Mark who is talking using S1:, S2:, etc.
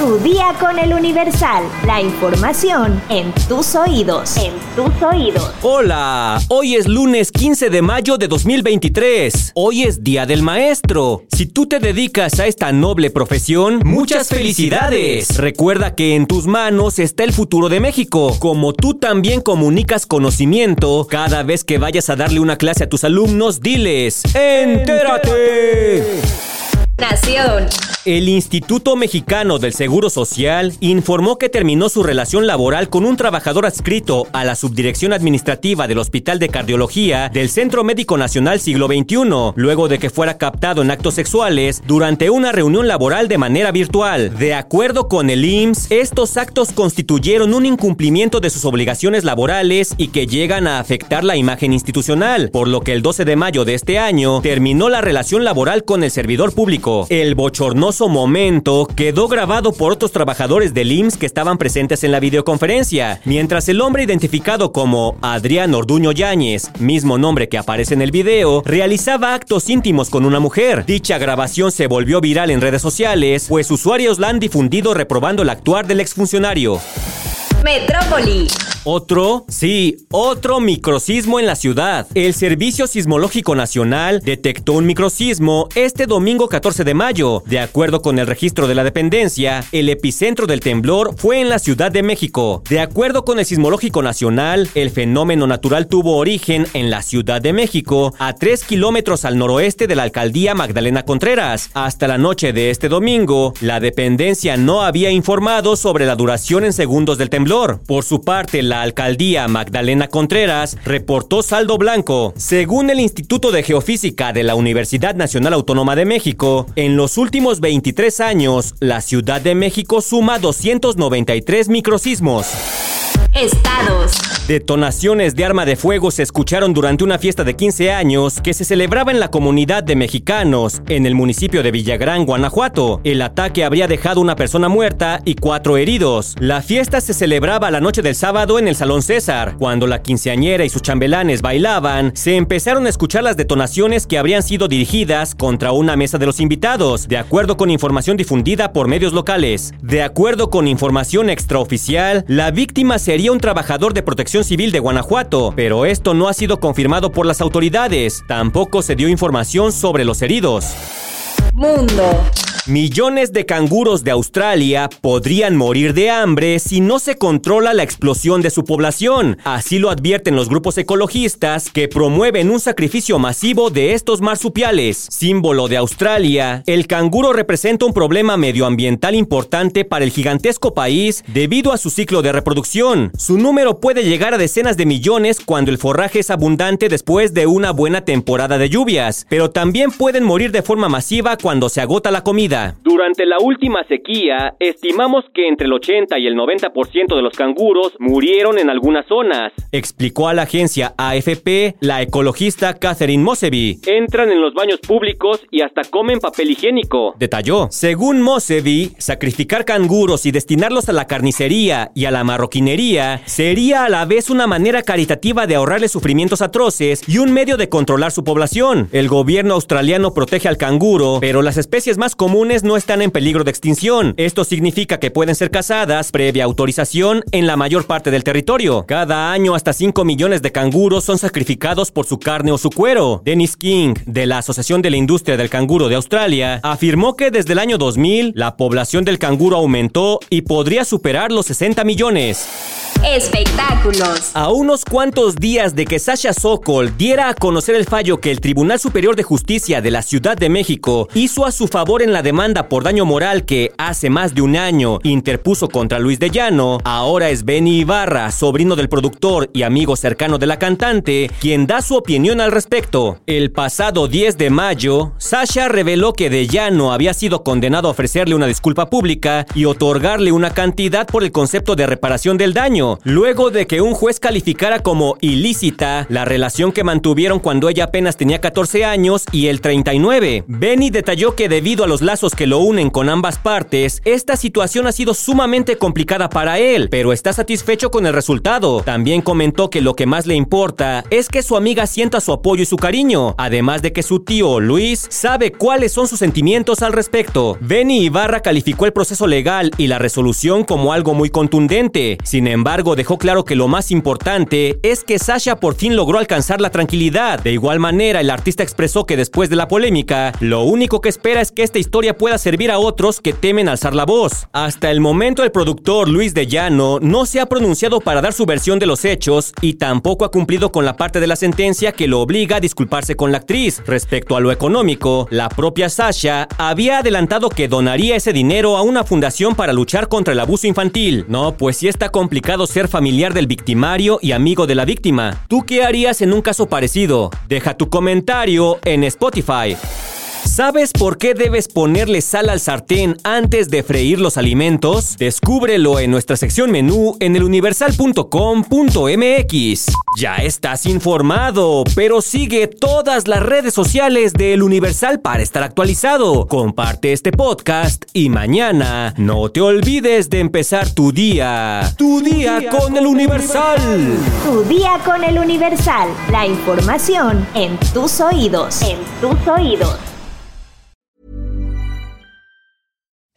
S1: Tu día con el Universal. La información en tus oídos. En tus oídos.
S2: Hola, hoy es lunes 15 de mayo de 2023. Hoy es Día del Maestro. Si tú te dedicas a esta noble profesión, muchas felicidades. Recuerda que en tus manos está el futuro de México. Como tú también comunicas conocimiento, cada vez que vayas a darle una clase a tus alumnos, diles, ¡entérate!
S1: Nación.
S2: El Instituto Mexicano del Seguro Social informó que terminó su relación laboral con un trabajador adscrito a la Subdirección Administrativa del Hospital de Cardiología del Centro Médico Nacional Siglo XXI, luego de que fuera captado en actos sexuales durante una reunión laboral de manera virtual. De acuerdo con el IMSS, estos actos constituyeron un incumplimiento de sus obligaciones laborales y que llegan a afectar la imagen institucional, por lo que el 12 de mayo de este año terminó la relación laboral con el servidor público. El momento quedó grabado por otros trabajadores del IMSS que estaban presentes en la videoconferencia, mientras el hombre identificado como Adrián Orduño Yáñez, mismo nombre que aparece en el video, realizaba actos íntimos con una mujer. Dicha grabación se volvió viral en redes sociales, pues usuarios la han difundido reprobando el actuar del exfuncionario.
S1: Metrópoli.
S2: Otro, sí, otro microsismo en la ciudad. El Servicio Sismológico Nacional detectó un microsismo este domingo 14 de mayo. De acuerdo con el registro de la dependencia, el epicentro del temblor fue en la Ciudad de México. De acuerdo con el Sismológico Nacional, el fenómeno natural tuvo origen en la Ciudad de México, a 3 kilómetros al noroeste de la alcaldía Magdalena Contreras. Hasta la noche de este domingo, la dependencia no había informado sobre la duración en segundos del temblor. Por su parte, la alcaldía Magdalena Contreras reportó saldo blanco. Según el Instituto de Geofísica de la Universidad Nacional Autónoma de México, en los últimos 23 años, la Ciudad de México suma 293 microsismos.
S1: Estados.
S2: Detonaciones de arma de fuego se escucharon durante una fiesta de 15 años que se celebraba en la comunidad de mexicanos en el municipio de Villagrán, Guanajuato. El ataque habría dejado una persona muerta y cuatro heridos. La fiesta se celebraba la noche del sábado en el Salón César. Cuando la quinceañera y sus chambelanes bailaban, se empezaron a escuchar las detonaciones que habrían sido dirigidas contra una mesa de los invitados, de acuerdo con información difundida por medios locales. De acuerdo con información extraoficial, la víctima sería un trabajador de protección civil de Guanajuato, pero esto no ha sido confirmado por las autoridades. Tampoco se dio información sobre los heridos.
S1: Mundo.
S2: Millones de canguros de Australia podrían morir de hambre si no se controla la explosión de su población. Así lo advierten los grupos ecologistas que promueven un sacrificio masivo de estos marsupiales. Símbolo de Australia, el canguro representa un problema medioambiental importante para el gigantesco país debido a su ciclo de reproducción. Su número puede llegar a decenas de millones cuando el forraje es abundante después de una buena temporada de lluvias, pero también pueden morir de forma masiva cuando se agota la comida. Durante la última sequía, estimamos que entre el 80 y el 90% de los canguros murieron en algunas zonas, explicó a la agencia AFP la ecologista Catherine Moseby. Entran en los baños públicos y hasta comen papel higiénico, detalló. Según Moseby, sacrificar canguros y destinarlos a la carnicería y a la marroquinería sería a la vez una manera caritativa de ahorrarles sufrimientos atroces y un medio de controlar su población. El gobierno australiano protege al canguro, pero las especies más comunes no están en peligro de extinción. Esto significa que pueden ser cazadas previa autorización en la mayor parte del territorio. Cada año hasta 5 millones de canguros son sacrificados por su carne o su cuero. Dennis King, de la Asociación de la Industria del Canguro de Australia, afirmó que desde el año 2000 la población del canguro aumentó y podría superar los 60 millones.
S1: Espectáculos.
S2: A unos cuantos días de que Sasha Sokol diera a conocer el fallo que el Tribunal Superior de Justicia de la Ciudad de México hizo a su favor en la demanda por daño moral que hace más de un año interpuso contra Luis de Llano, ahora es Benny Ibarra, sobrino del productor y amigo cercano de la cantante, quien da su opinión al respecto. El pasado 10 de mayo, Sasha reveló que de Llano había sido condenado a ofrecerle una disculpa pública y otorgarle una cantidad por el concepto de reparación del daño luego de que un juez calificara como ilícita la relación que mantuvieron cuando ella apenas tenía 14 años y el 39. Benny detalló que debido a los lazos que lo unen con ambas partes, esta situación ha sido sumamente complicada para él, pero está satisfecho con el resultado. También comentó que lo que más le importa es que su amiga sienta su apoyo y su cariño, además de que su tío Luis sabe cuáles son sus sentimientos al respecto. Benny Ibarra calificó el proceso legal y la resolución como algo muy contundente. Sin embargo, dejó claro que lo más importante es que Sasha por fin logró alcanzar la tranquilidad. De igual manera, el artista expresó que después de la polémica, lo único que espera es que esta historia pueda servir a otros que temen alzar la voz. Hasta el momento, el productor Luis de Llano no se ha pronunciado para dar su versión de los hechos y tampoco ha cumplido con la parte de la sentencia que lo obliga a disculparse con la actriz. Respecto a lo económico, la propia Sasha había adelantado que donaría ese dinero a una fundación para luchar contra el abuso infantil. No, pues sí está complicado ser familiar del victimario y amigo de la víctima. ¿Tú qué harías en un caso parecido? Deja tu comentario en Spotify. ¿Sabes por qué debes ponerle sal al sartén antes de freír los alimentos? Descúbrelo en nuestra sección menú en eluniversal.com.mx. Ya estás informado, pero sigue todas las redes sociales de El Universal para estar actualizado. Comparte este podcast y mañana no te olvides de empezar tu día. Tu día con El Universal.
S1: Tu día con el Universal. La información en tus oídos. En tus oídos.